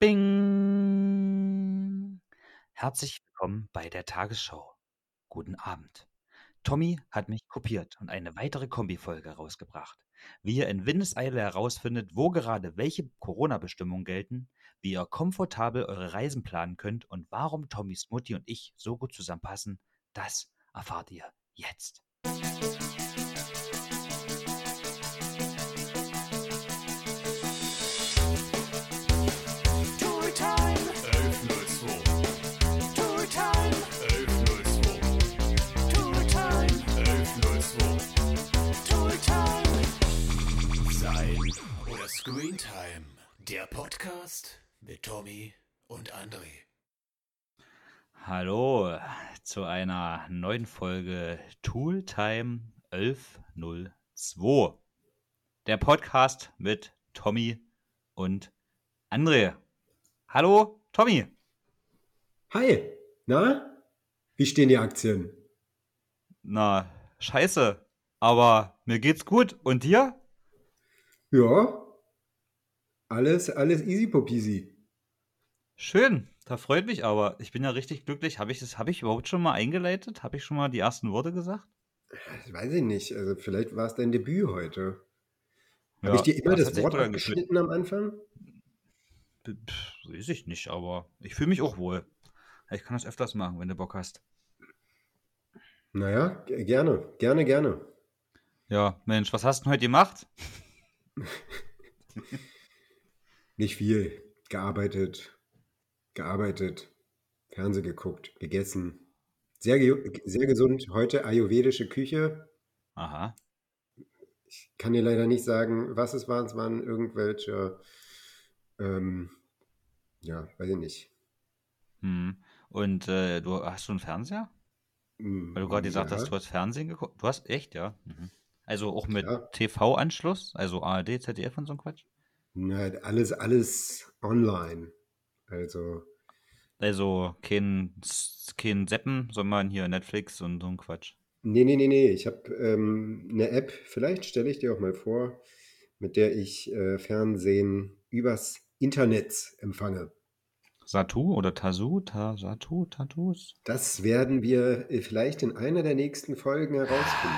Bing! Herzlich willkommen bei der Tagesschau. Guten Abend. Tommy hat mich kopiert und eine weitere Kombifolge rausgebracht. Wie ihr in Windeseile herausfindet, wo gerade welche Corona-Bestimmungen gelten, wie ihr komfortabel eure Reisen planen könnt und warum Tommys Mutti und ich so gut zusammenpassen, das erfahrt ihr jetzt. Der Podcast mit Tommy und André. Hallo zu einer neuen Folge Tooltime 1102. Der Podcast mit Tommy und André. Hallo, Tommy. Hi, na? Wie stehen die Aktien? Na, scheiße. Aber mir geht's gut. Und dir? Ja, alles, alles easy popisi. Schön. Da freut mich aber. Ich bin ja richtig glücklich. Habe ich das, habe ich überhaupt schon mal eingeleitet? Habe ich schon mal die ersten Worte gesagt? Das weiß ich nicht. Also vielleicht war es dein Debüt heute. Ja, Habe ich dir immer das das Wort abgeschnitten am Anfang? Pff, Weiß ich nicht, aber ich fühle mich auch wohl. Ich kann das öfters machen, wenn du Bock hast. Naja, gerne, gerne, gerne. Ja, Mensch, was hast du denn heute gemacht? Nicht viel. Gearbeitet, gearbeitet, Fernseh geguckt, gegessen. Sehr, ge sehr gesund. Heute ayurvedische Küche. Aha. Ich kann dir leider nicht sagen, was es waren. Es waren irgendwelche, ähm, ja, weiß ich nicht. Hm. Und äh, du hast du einen Fernseher? Hm, Weil du gerade gesagt ja. hast, du hast Fernsehen geguckt. Du hast echt, ja. Mhm. Also auch mit Ja. TV-Anschluss, also ARD, ZDF und so ein Quatsch. Na, alles, alles online. Also, Also kein, kein Seppen, sondern hier Netflix und so ein Quatsch. nee, nee, nee, nee. Ich habe ähm, eine App, vielleicht stelle ich dir auch mal vor, mit der ich äh, Fernsehen übers Internet empfange. Satu oder Tasu? Ta, Satu? Tatus? Das werden wir äh, vielleicht in einer der nächsten Folgen herausfinden.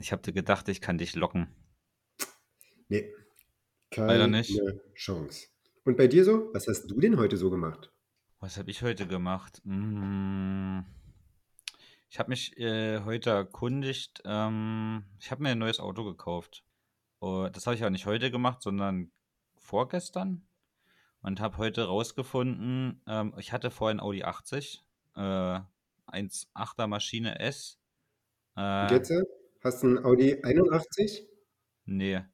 Ich habe dir gedacht, ich kann dich locken. Nee, Leider keine nicht. Chance. Und bei dir so? Was hast du denn heute so gemacht? Was habe ich heute gemacht? Mm, Ich habe mich äh, heute erkundigt. Ähm, ich habe mir ein neues Auto gekauft. Oh, das habe ich aber nicht heute gemacht, sondern vorgestern. Und habe heute rausgefunden, ähm, ich hatte vorhin Audi 80, äh, 1,8er Maschine S. Und Äh, jetzt äh, hast du einen Audi 81? Nee.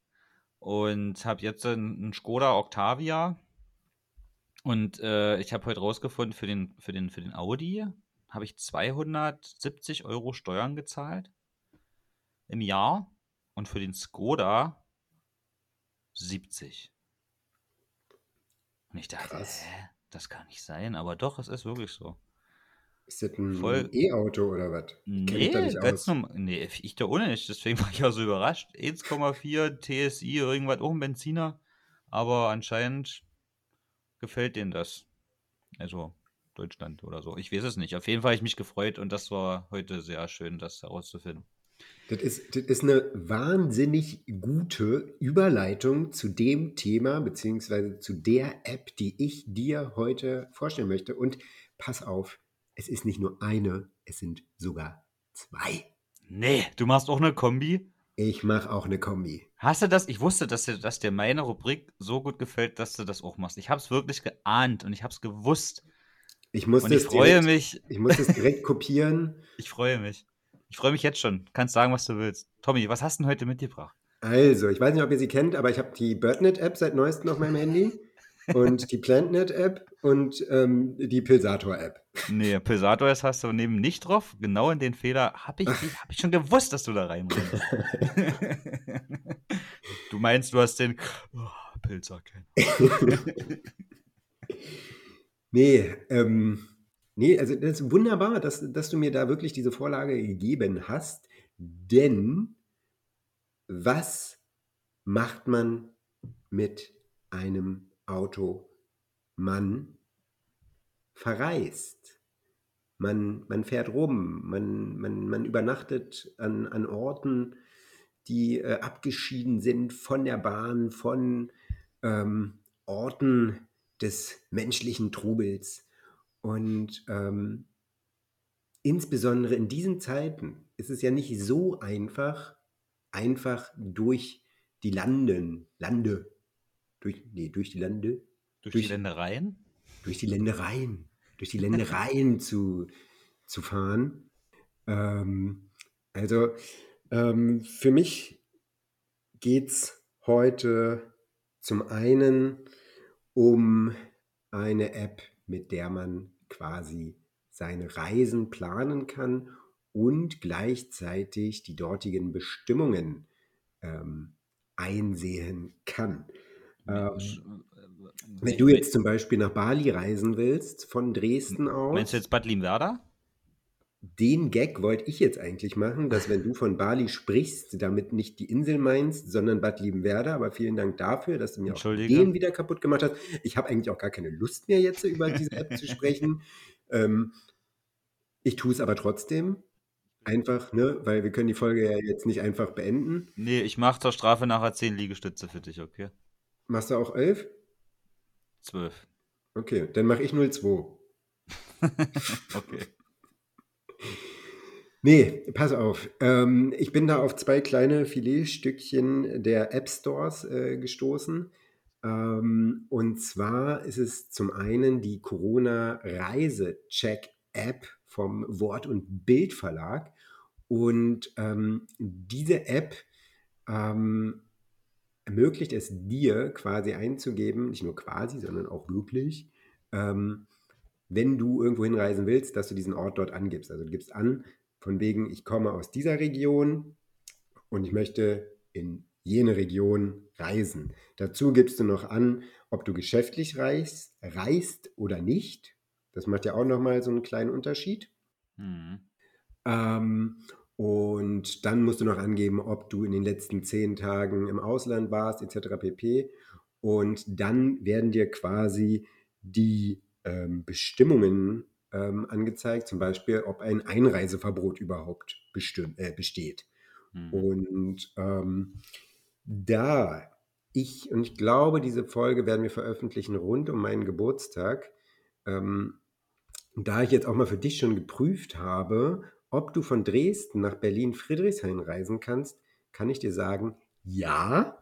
Und habe jetzt einen, Skoda Octavia. Und äh, ich habe heute rausgefunden, für den, für den, für den Audi habe ich 270 Euro Steuern gezahlt im Jahr. Und für den Skoda 70. Und ich dachte, Krass. hä, das kann nicht sein. Aber doch, es ist wirklich so. Ist das ein E-Auto oder was? Ich Nee, da nicht ganz normal. Nee, ich da ohne nicht. Deswegen war ich ja so überrascht. 1,4 TSI, irgendwas, auch ein Benziner. Aber anscheinend gefällt denen das. Also Deutschland oder so. Ich weiß es nicht. Auf jeden Fall habe ich mich gefreut und das war heute sehr schön, das herauszufinden. Das ist, das ist eine wahnsinnig gute Überleitung zu dem Thema, beziehungsweise zu der App, die ich dir heute vorstellen möchte. Und pass auf, es ist nicht nur eine, es sind sogar zwei. Nee, du machst auch eine Kombi. Ich mache auch eine Kombi. Hast du das? Ich wusste, dass dir, dass dir meine Rubrik so gut gefällt, dass du das auch machst. Ich habe es wirklich geahnt und ich habe es gewusst. Ich muss, Und ich das freue direkt, mich. ich muss das direkt kopieren. Ich freue mich. Ich freue mich jetzt schon. Kannst sagen, was du willst. Tommy, was hast du denn heute mitgebracht? Also, ich weiß nicht, ob ihr sie kennt, aber ich habe die BirdNet-App seit neuestem auf meinem Handy und die PlantNet-App und ähm, die Pilsator-App. Nee, Pilsator hast du neben nicht drauf. Genau in den Fehler habe ich, hab ich schon gewusst, dass du da reinbringst. du meinst, du hast den oh, Pilz erkennen. Nee, ähm, nee, also das ist wunderbar, dass, dass du mir da wirklich diese Vorlage gegeben hast, denn was macht man mit einem Auto man verreist. Man, man fährt rum, man, man, man übernachtet an, an Orten, die äh, abgeschieden sind von der Bahn, von ähm, Orten des menschlichen Trubels. Und ähm, insbesondere in diesen Zeiten ist es ja nicht so einfach, einfach durch die Landen, Lande, durch, nee, durch die Lande, Durch, Durch- die Ländereien? Durch die Ländereien, durch die Ländereien zu, zu fahren. Ähm, also ähm, für mich geht es heute zum einen um eine App, mit der man quasi seine Reisen planen kann und gleichzeitig die dortigen Bestimmungen ähm, einsehen kann. Ähm, wenn du jetzt zum Beispiel nach Bali reisen willst, von Dresden aus. Meinst du jetzt Bad Limwerda? Den Gag wollte ich jetzt eigentlich machen, dass wenn du von Bali sprichst, damit nicht die Insel meinst, sondern Bad Liebenwerda. Aber vielen Dank dafür, dass du mir auch den wieder kaputt gemacht hast. Ich habe eigentlich auch gar keine Lust mehr jetzt über diese App zu sprechen. Ähm, ich tue es aber trotzdem. Einfach, ne? Weil wir können die Folge ja jetzt nicht einfach beenden. Nee, ich mache zur Strafe nachher 10 Liegestütze für dich, okay? Machst du auch 11? Zwölf. Okay, dann mache ich 02. okay. Nee, pass auf. Ähm, ich bin da auf zwei kleine Filetstückchen der App Stores äh, gestoßen. Ähm, und zwar ist es zum einen die Corona-Reise-Check-App vom Wort- und Bildverlag. Und ähm, diese App ähm, ermöglicht es dir quasi einzugeben, nicht nur quasi, sondern auch wirklich, ähm, wenn du irgendwo hinreisen willst, dass du diesen Ort dort angibst. Also du gibst an, von wegen, ich komme aus dieser Region und ich möchte in jene Region reisen. Dazu gibst du noch an, ob du geschäftlich reist, reist oder nicht. Das macht ja auch nochmal so einen kleinen Unterschied. Hm. Ähm, und dann musst du noch angeben, ob du in den letzten zehn Tagen im Ausland warst, etc. pp. Und dann werden dir quasi die ähm, Bestimmungen ähm, angezeigt, zum Beispiel, ob ein Einreiseverbot überhaupt äh, besteht. Hm. Und ähm, da ich, und ich glaube, diese Folge werden wir veröffentlichen rund um meinen Geburtstag, ähm, da ich jetzt auch mal für dich schon geprüft habe, ob du von Dresden nach Berlin-Friedrichshain reisen kannst, kann ich dir sagen, ja,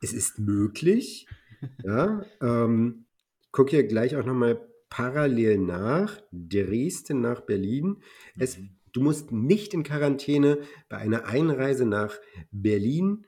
es ist möglich. Ja, ähm, ich gucke hier gleich auch nochmal parallel nach, Dresden nach Berlin. Es, Mhm. du musst nicht in Quarantäne bei einer Einreise nach Berlin,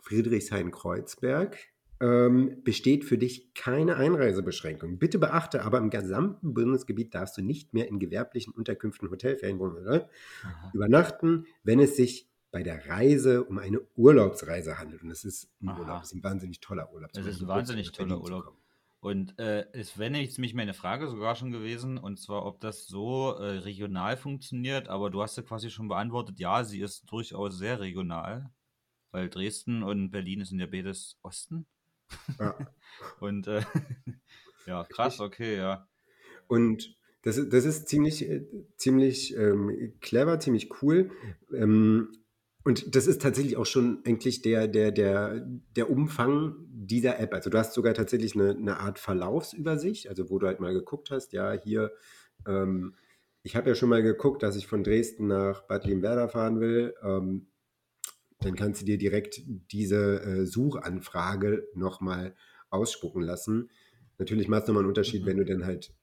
Friedrichshain-Kreuzberg. Ähm, besteht für dich keine Einreisebeschränkung. Bitte beachte aber, im gesamten Bundesgebiet darfst du nicht mehr in gewerblichen Unterkünften, Hotel, Ferienwohnungen oder Aha. übernachten, wenn es sich bei der Reise um eine Urlaubsreise handelt. Und das ist ein Aha. Urlaub, das ist ein wahnsinnig toller Urlaub. Das ist ein wahnsinnig toller Urlaub. Und äh, es wäre jetzt mich meine Frage sogar schon gewesen, und zwar, ob das so äh, regional funktioniert, aber du hast ja quasi schon beantwortet, ja, sie ist durchaus sehr regional, weil Dresden und Berlin sind ja beides Osten. Ja. Und äh, ja, krass, okay, ja. Und das, ist- das ist ziemlich, äh, ziemlich ähm, clever, ziemlich cool. Ähm, und das ist tatsächlich auch schon eigentlich der, der, der, der Umfang dieser App. Also du hast sogar tatsächlich eine, eine Art Verlaufsübersicht, also wo du halt mal geguckt hast, ja, hier, ähm, ich habe ja schon mal geguckt, dass ich von Dresden nach Bad Limwerda fahren will. Ähm, dann kannst du dir direkt diese äh, Suchanfrage nochmal ausspucken lassen. Natürlich macht es nochmal einen Unterschied, Mhm. wenn du dann halt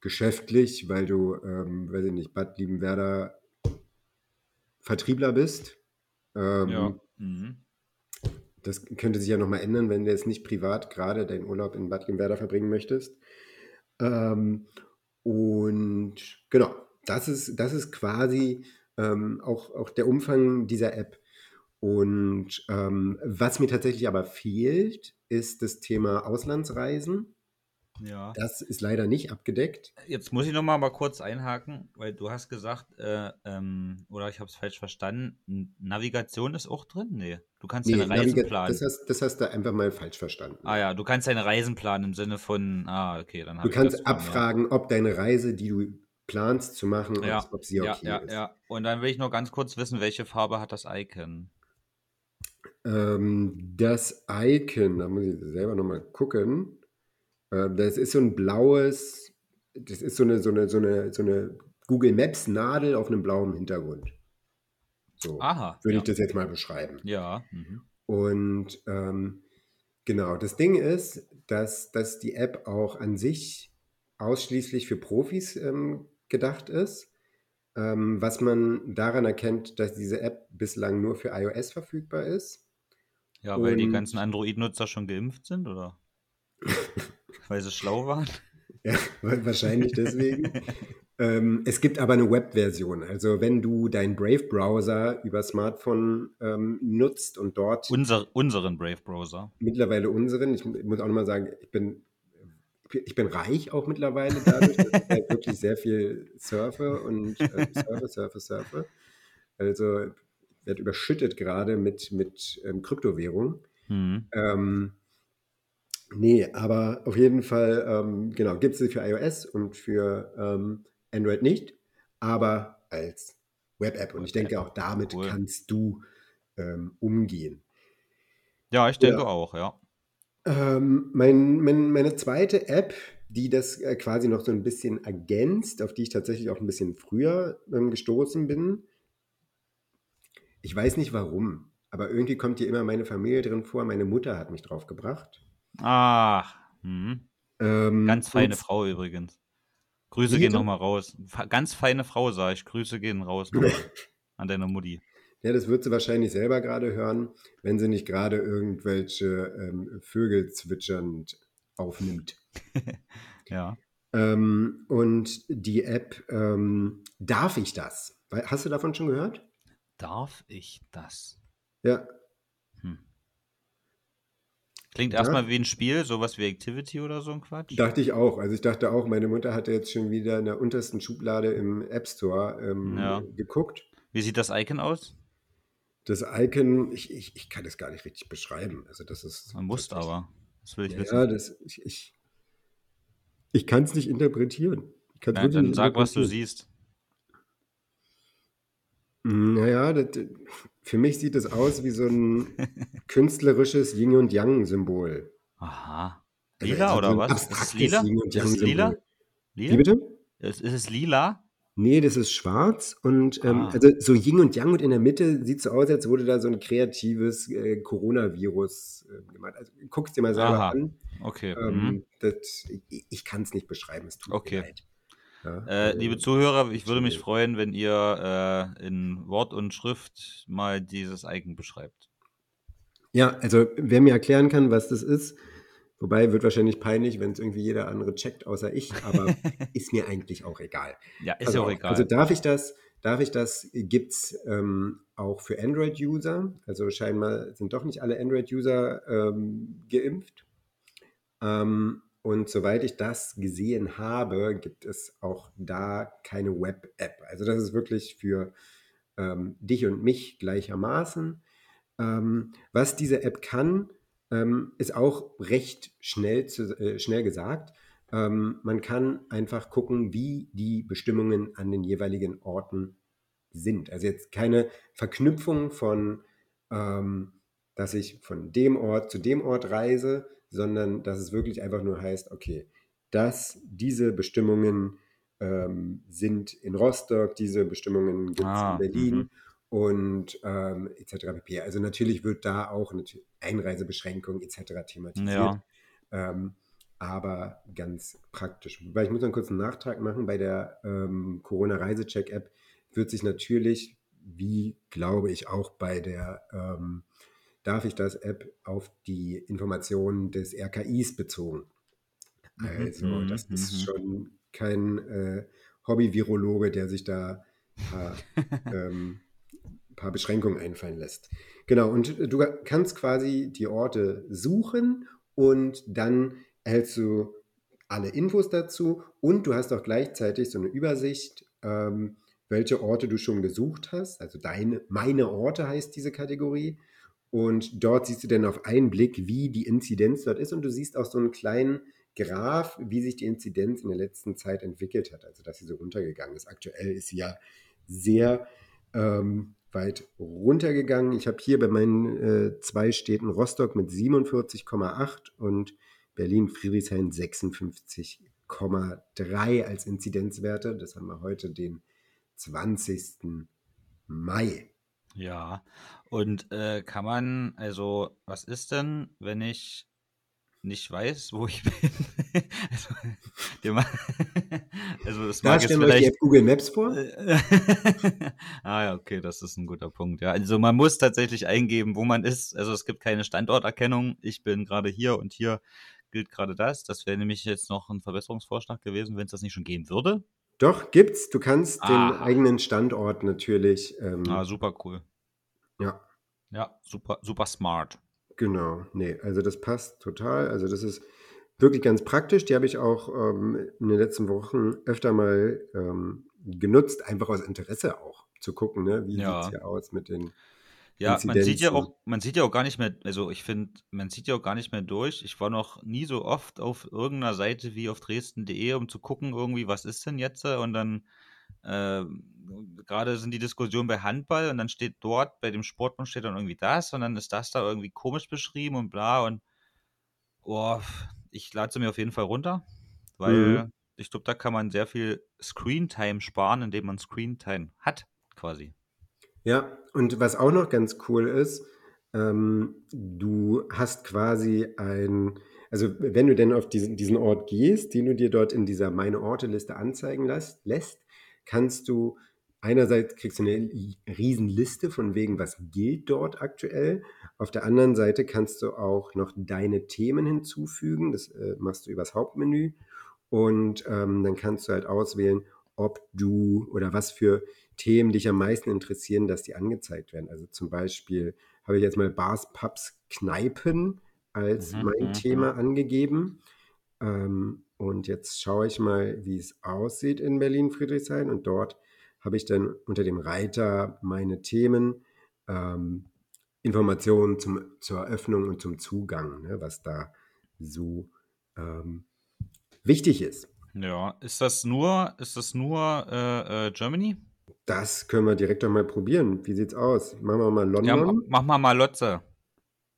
geschäftlich, weil du, ähm, weiß ich nicht, Bad Liebenwerda Vertriebler bist. Ähm, Ja. Mhm. Das könnte sich ja nochmal ändern, wenn du jetzt nicht privat gerade deinen Urlaub in Bad Limwerda verbringen möchtest. Ähm, und genau, das ist, das ist quasi ähm, auch, auch der Umfang dieser App. Und ähm, was mir tatsächlich aber fehlt, ist das Thema Auslandsreisen. Ja. Das ist leider nicht abgedeckt. Jetzt muss ich noch mal, mal kurz einhaken, weil du hast gesagt, äh, ähm, oder ich habe es falsch verstanden, Navigation ist auch drin? Nee, du kannst Nee, deine Reisen Naviga- planen. das, hast, das hast du einfach mal falsch verstanden. ah ja, du kannst deine Reisen planen im Sinne von, ah, okay, dann Du kannst abfragen, ob deine Reise, die du planst zu machen, Ja, ob, ob sie ja, okay ja, ist. ja. Und dann will ich noch ganz kurz wissen, welche Farbe hat das Icon? Ähm, das Icon, da muss ich selber nochmal gucken. Ähm, das ist so ein blaues, das ist so eine, so eine, so eine, so eine Google Maps Nadel auf einem blauen Hintergrund. So Aha, würde ja. ich das jetzt mal beschreiben. Ja, mhm. Und ähm, genau, das Ding ist, dass, dass die App auch an sich ausschließlich für Profis ähm, gedacht ist. Ähm, was man daran erkennt, dass diese App bislang nur für iOS verfügbar ist. ja, weil die Und- ganzen Android-Nutzer schon geimpft sind, oder? weil sie schlau waren? Ja, wa- wahrscheinlich deswegen. ähm, es gibt aber eine Web-Version. Also wenn du deinen Brave-Browser über Smartphone ähm, nutzt und dort Unser, unseren Brave-Browser. mittlerweile unseren, ich muss auch nochmal sagen, ich bin, ich bin reich auch mittlerweile dadurch, dass ich halt wirklich sehr viel surfe und äh, surfe, surfe, surfe. Also werde überschüttet gerade mit, mit ähm, Kryptowährung. Mhm. Ähm, nee, aber auf jeden Fall, ähm, genau, gibt es sie für iOS und für ähm, Android nicht, aber als Web-App. Und ich denke, auch damit Cool. kannst du ähm, umgehen. Ja, ich denke Ja. auch, ja. Ähm, mein, mein, meine zweite App, die das äh, quasi noch so ein bisschen ergänzt, auf die ich tatsächlich auch ein bisschen früher ähm, gestoßen bin. Ich weiß nicht warum, aber irgendwie kommt hier immer meine Familie drin vor. Meine Mutter hat mich drauf gebracht. Ach, mhm. Ähm, ganz feine Frau übrigens. Grüße gehen nochmal raus. Ganz feine Frau, sag ich. Grüße gehen raus an deine Mutti. Ja, das wird sie wahrscheinlich selber gerade hören, wenn sie nicht gerade irgendwelche ähm, Vögel zwitschernd aufnimmt. Ja. Ähm, und die App, ähm, darf ich das? Hast du davon schon gehört? Darf ich das? Ja, Hm. Klingt Ja. erstmal wie ein Spiel, sowas wie Activity oder so ein Quatsch. dachte ich auch. Also ich dachte auch, meine Mutter hatte jetzt schon wieder in der untersten Schublade im App Store ähm, Ja. geguckt. Wie sieht das Icon aus? Das Icon, ich, ich, ich kann das gar nicht richtig beschreiben. Also das ist. Man muss aber. Das will ich Ja, wissen. das, ich, ich, ich kann es nicht interpretieren. Wirklich dann nicht sag, was du siehst. Naja, das, für mich sieht es aus wie so ein künstlerisches Yin- und Yang-Symbol. Aha. Also Lila so oder ein was? Ist es lila? Yin- und Ist es lila? Lila? Wie bitte? Ist, ist es lila? Nee, das ist schwarz und ähm, Ah. also so Yin und Yang und in der Mitte sieht so aus, als wurde da so ein kreatives äh, Coronavirus äh, gemacht. Also guck's dir mal selber Aha. an. Okay. Ähm, mhm. das, ich ich kann es nicht beschreiben, es tut Okay. mir leid. Ja, Äh, liebe äh, Zuhörer, ich würde mich freuen, wenn ihr äh, in Wort und Schrift mal dieses Icon beschreibt. Ja, also wer mir erklären kann, was das ist, wobei wird wahrscheinlich peinlich, wenn es irgendwie jeder andere checkt, außer ich, aber ist mir eigentlich auch egal. Ja, ist also, ja auch egal. Also darf ich das, darf ich das, gibt es ähm, auch für Android-User. Also scheinbar sind doch nicht alle Android-User ähm, geimpft. Ähm, und soweit ich das gesehen habe, gibt es auch da keine Web-App. Also das ist wirklich für ähm, dich und mich gleichermaßen. Ähm, was diese App kann, ähm, ist auch recht schnell, zu, äh, schnell gesagt. Ähm, man kann einfach gucken, wie die Bestimmungen an den jeweiligen Orten sind. Also jetzt keine Verknüpfung von, ähm, dass ich von dem Ort zu dem Ort reise, sondern dass es wirklich einfach nur heißt, okay, dass diese Bestimmungen ähm, sind in Rostock, diese Bestimmungen gibt es Ah, in Berlin mhm. Und ähm, etc. pp. Also natürlich wird da auch natürlich Einreisebeschränkungen etc. thematisiert. Ja. Ähm, aber ganz praktisch. Wobei ich muss noch einen kurzen Nachtrag machen. Bei der ähm, Corona-Reisecheck-App wird sich natürlich, wie glaube ich auch bei der ähm, Darf ich das App auf die Informationen des RKIs bezogen. Mhm, Also mhm, das ist mhm. schon kein äh, Hobby-Virologe, der sich da paar, ähm, paar Beschränkungen einfallen lässt. Genau, und du kannst quasi die Orte suchen und dann erhältst du alle Infos dazu und du hast auch gleichzeitig so eine Übersicht, ähm, welche Orte du schon besucht hast. Also deine, meine Orte heißt diese Kategorie. Und dort siehst du dann auf einen Blick, wie die Inzidenz dort ist. Und du siehst auch so einen kleinen Graph, wie sich die Inzidenz in der letzten Zeit entwickelt hat. Also dass sie so runtergegangen ist. Aktuell ist sie ja sehr ähm, weit runtergegangen. Ich habe hier bei meinen äh, zwei Städten Rostock mit 47,8 und Berlin-Friedrichshain 56,3 als Inzidenzwerte. Das haben wir heute den 20. Mai. Ja, und äh, kann man, also, was ist denn, wenn ich nicht weiß, wo ich bin? also, also, das Da stellen wir euch die. App Google Maps vor. ah ja, okay, das ist ein guter Punkt. Ja, also man muss tatsächlich eingeben, wo man ist. Also es gibt keine Standorterkennung. Ich bin gerade hier und hier gilt gerade das. Das wäre nämlich jetzt noch ein Verbesserungsvorschlag gewesen, wenn es das nicht schon geben würde. Doch, gibt's. Du kannst den Aha. eigenen Standort natürlich. Ähm, Ah, super cool. ja, Ja, super, super smart. genau. Nee, also das passt total. Also das ist wirklich ganz praktisch. Die habe ich auch ähm, in den letzten Wochen öfter mal ähm, genutzt, einfach aus Interesse auch zu gucken, ne? wie Ja. sieht's hier aus mit den Ja, man sieht ja auch, man sieht ja auch gar nicht mehr, also ich finde, man sieht ja auch gar nicht mehr durch. Ich war noch nie so oft auf irgendeiner Seite wie auf dresden.de, um zu gucken, irgendwie, was ist denn jetzt? Und dann äh, gerade sind die Diskussionen bei Handball und dann steht dort, bei dem Sportbund steht dann irgendwie das und dann ist das da irgendwie komisch beschrieben und bla und oh, ich lade sie mir auf jeden Fall runter, weil Mhm. ich glaube, da kann man sehr viel Screentime sparen, indem man Screentime hat, quasi. Ja, und was auch noch ganz cool ist, ähm, du hast quasi ein, also wenn du denn auf diesen, diesen Ort gehst, den du dir dort in dieser Meine Orte-Liste anzeigen lässt, lässt, kannst du einerseits kriegst du eine Riesenliste von wegen, was gilt dort aktuell. Auf der anderen Seite kannst du auch noch deine Themen hinzufügen. Das äh, machst du übers Hauptmenü. Und ähm, dann kannst du halt auswählen, ob du oder was für Themen dich am meisten interessieren, dass die angezeigt werden. Also zum Beispiel habe ich jetzt mal Bars, Pubs, Kneipen als Mhm, mein mhm, Thema angegeben. Ähm, und jetzt schaue ich mal, wie es aussieht in Berlin-Friedrichshain. Und dort habe ich dann unter dem Reiter meine Themen, ähm, Informationen zum, zur Eröffnung und zum Zugang, ne, was da so ähm, wichtig ist. Ja, ist das nur, ist das nur äh, äh, Germany? Das können wir direkt doch mal probieren. Wie sieht's aus? Machen wir mal Ja, ma- London. mach mal mal Lotze.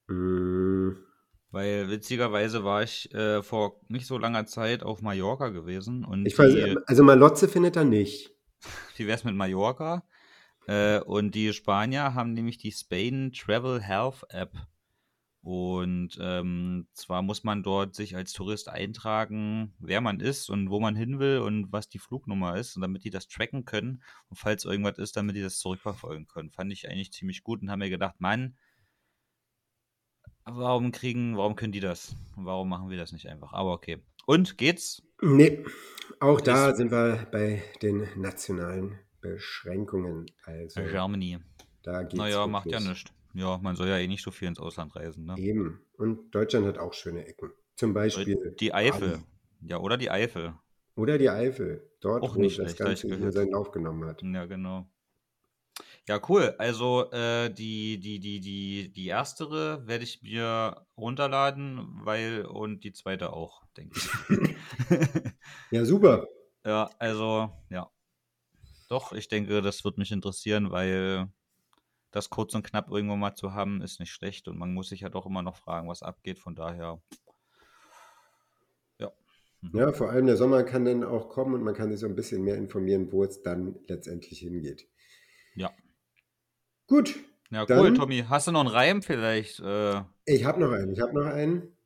Mm, Weil witzigerweise war ich äh, vor nicht so langer Zeit auf Mallorca gewesen und ich weiß, also Malotze findet er nicht. Wie wär's mit Mallorca? Äh, und die Spanier haben nämlich die Spain Travel Health App. Und ähm, zwar muss man dort sich als Tourist eintragen, wer man ist und wo man hin will und was die Flugnummer ist, und damit die das tracken können und falls irgendwas ist, damit die das zurückverfolgen können. Fand ich eigentlich ziemlich gut und haben mir gedacht, Mann, warum kriegen, warum können die das? Warum machen wir das nicht einfach? Aber okay. Und geht's? Nee, auch da Ist- sind wir bei den nationalen Beschränkungen. Also Germany. da geht's Naja, macht ja nichts. Ja, man soll ja eh nicht so viel ins Ausland reisen, ne? Eben. Und Deutschland hat auch schöne Ecken. Zum Beispiel Die Eifel. Bali. Ja, oder die Eifel. Oder die Eifel. Dort, Auch wo nicht das schlecht, Ganze hier seinen Lauf genommen hat. Ja, genau. Ja, cool. Also äh, die, die, die, die, die erstere werde ich mir runterladen, weil und die zweite auch, denke ich. Ja, super. ja, also, ja. Doch, ich denke, das wird mich interessieren, weil das kurz und knapp irgendwo mal zu haben, ist nicht schlecht und man muss sich ja doch immer noch fragen, was abgeht. Von daher, ja. Mhm. Ja, vor allem der Sommer kann dann auch kommen und man kann sich so ein bisschen mehr informieren, wo es dann letztendlich hingeht. Ja. Gut, Ja, cool, Dann- Tommy. Hast du noch einen Reim vielleicht? Äh, ich habe noch einen. Ich habe noch einen.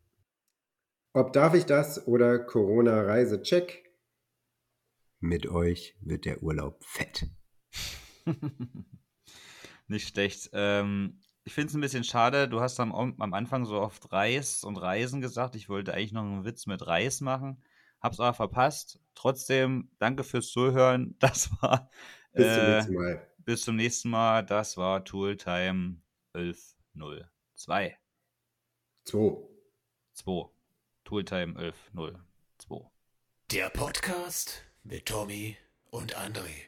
Ob darf ich das oder Corona-Reise-Check? Mit euch wird der Urlaub fett. Nicht schlecht. Ähm, ich finde es ein bisschen schade. Du hast am, am Anfang so oft Reis und Reisen gesagt. Ich wollte eigentlich noch einen Witz mit Reis machen. Hab's aber verpasst. Trotzdem, danke fürs Zuhören. Das war. Bis zum äh, nächsten Mal. Bis zum nächsten Mal. Das war Tooltime 1102. Zwei. 2. Tooltime 1102. Der Podcast mit Tommy und André.